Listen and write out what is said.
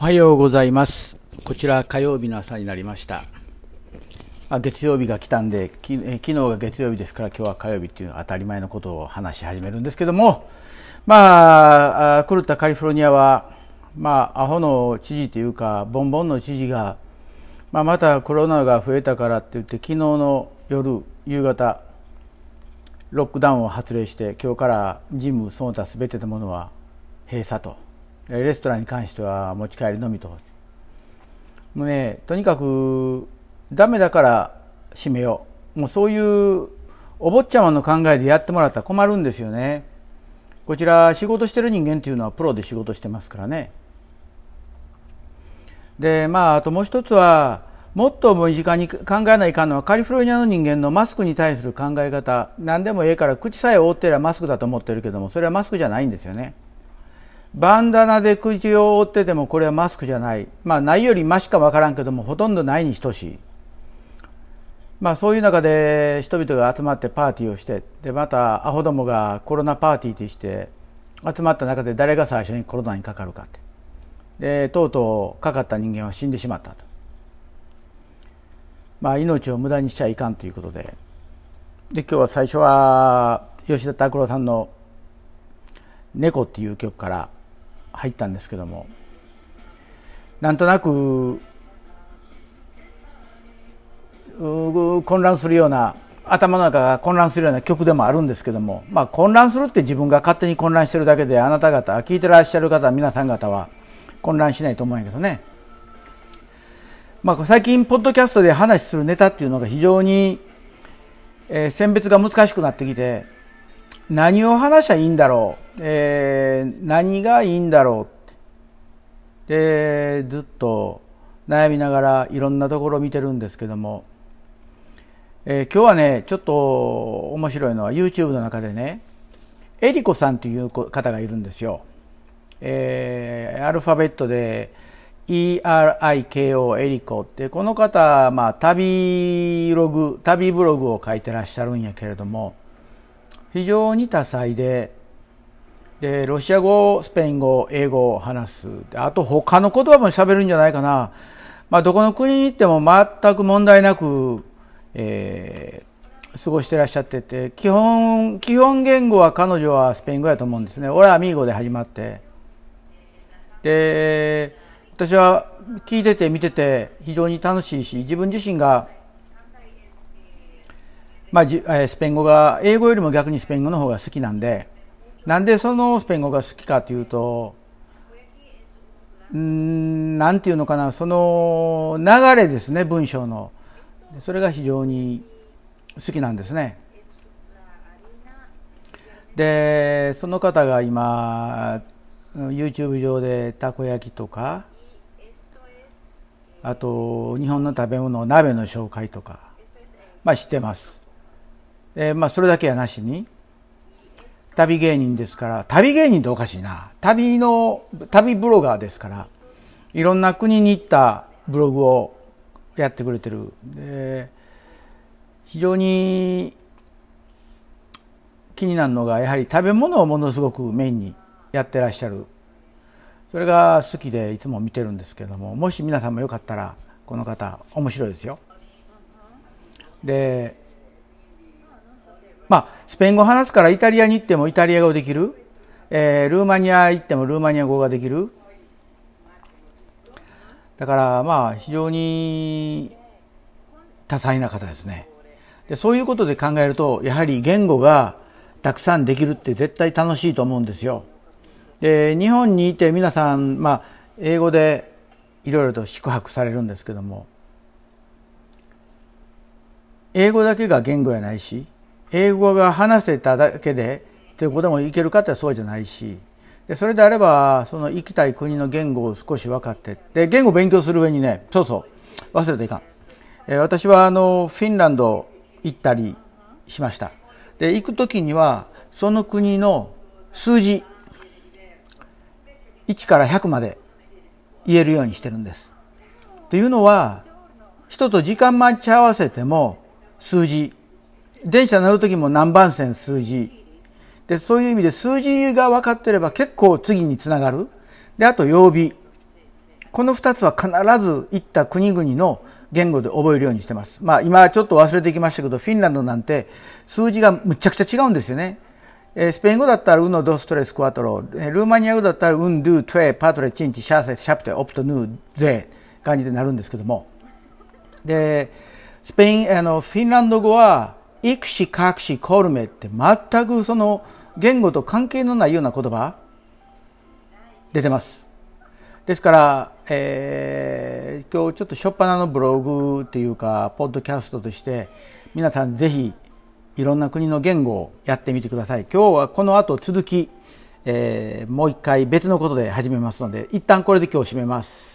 おはようございます。こちら火曜日の朝になりました。あ月曜日が来たんでき、え昨日が月曜日ですから今日は火曜日っていうのは当たり前のことを話し始めるんですけども、まあ、あ狂ったカリフォルニアは、まあ、アホの知事というか、ボンボンの知事が、まあ、またコロナが増えたからって言って、昨日の夜、夕方、ロックダウンを発令して、今日からジム、その他すべてのものは閉鎖と。レストランに関しては持ち帰りのみと。もうね、とにかく、ダメだから閉めよう。もうそういうお坊ちゃまの考えでやってもらったら困るんですよね。こちら仕事してる人間っていうのはプロで仕事してますからね。で、まあ、あともう一つは、もっと身近に考えないかんのはカリフォルニアの人間のマスクに対する考え方。何でもええから口さえ覆ってればマスクだと思ってるけども、それはマスクじゃないんですよね。バンダナで口を覆っててもこれはマスクじゃない。まあないよりマシかわからんけどもほとんどないに等しい。まあそういう中で人々が集まってパーティーをして、でまたアホどもがコロナパーティーとして集まった中で誰が最初にコロナにかかるかって。で、とうとうかかった人間は死んでしまったと。まあ命を無駄にしちゃいかんということで。で、今日は最初は吉田拓郎さんの猫っていう曲から入ったんですけども。なんとなく混乱するような頭の中が混乱するような曲でもあるんですけども、まあ、混乱するって自分が勝手に混乱してるだけであなた方聞いてらっしゃる方皆さん方は混乱しないと思うんやけどね、まあ、最近ポッドキャストで話するネタっていうのが非常に、えー、選別が難しくなってきて何を話しゃいいんだろう、えー、何がいいんだろうでずっと悩みながらいろんなところを見てるんですけども、えー、今日はねちょっと面白いのは YouTube の中でねエリコさんという方がいるんですよ、えー、アルファベットで ERIKO エリコってこの方、まあ、旅ログ旅ブログを書いてらっしゃるんやけれども非常に多彩で、で、ロシア語、スペイン語、英語を話す。あと他の言葉も喋るんじゃないかな。まあ、どこの国に行っても全く問題なく、えー、過ごしてらっしゃってて、基本、基本言語は彼女はスペイン語やと思うんですね。俺はアミーゴで始まって。で、私は聞いてて見てて非常に楽しいし、自分自身がまあ、スペイン語が、英語よりも逆にスペイン語の方が好きなんで、なんでそのスペイン語が好きかというと、んなんていうのかな、その流れですね、文章の。それが非常に好きなんですね。で、その方が今、YouTube 上でたこ焼きとか、あと、日本の食べ物、鍋の紹介とか、まあ知ってます。え、まあそれだけやなしに旅芸人ですから旅芸人っておかしいな。旅の旅ブロガーですからいろんな国に行ったブログをやってくれてる。で非常に気になるのがやはり食べ物をものすごくメインにやってらっしゃる。それが好きでいつも見てるんですけどももし皆さんもよかったらこの方面白いですよ。でまあ、スペイン語を話すからイタリアに行ってもイタリア語できる。えー、ルーマニア行ってもルーマニア語ができる。だから、まあ、非常に多彩な方ですね。で、そういうことで考えると、やはり言語がたくさんできるって絶対楽しいと思うんですよ。で、日本にいて皆さん、まあ、英語でいろいろと宿泊されるんですけども、英語だけが言語やないし、英語が話せただけでということもいけるかってそうじゃないし。でそれであればその行きたい国の言語を少し分かってで言語を勉強する上にねそうそう。忘れていかん、えー、私はあのフィンランド行ったりしました。で行く時にはその国の数字1から100まで言えるようにしてるんです。というのは人と時間待ち合わせても数字電車乗るときも何番線数字。で、そういう意味で数字が分かってれば結構次につながる。で、あと曜日。この2つは必ず行った国々の言語で覚えるようにしてます。まあ今ちょっと忘れてきましたけど、フィンランドなんて数字がむちゃくちゃ違うんですよね。えスペイン語だったらウノ、ドストレス、クワトロ。ルーマニア語だったらウン、ドゥ、トゥエ、パトレ、チンチ、シャーセ、シャプテ、オプト、ヌー、ゼ感じでなるんですけども。で、スペイン、あの、フィンランド語は、イクシ、カクシ、コルメって全くその言語と関係のないような言葉出てます。ですから、えー、今日ちょっと初っ端のブログっていうか、ポッドキャストとして、皆さんぜひいろんな国の言語をやってみてください。今日はこの後続き、えー、もう一回別のことで始めますので、一旦これで今日締めます。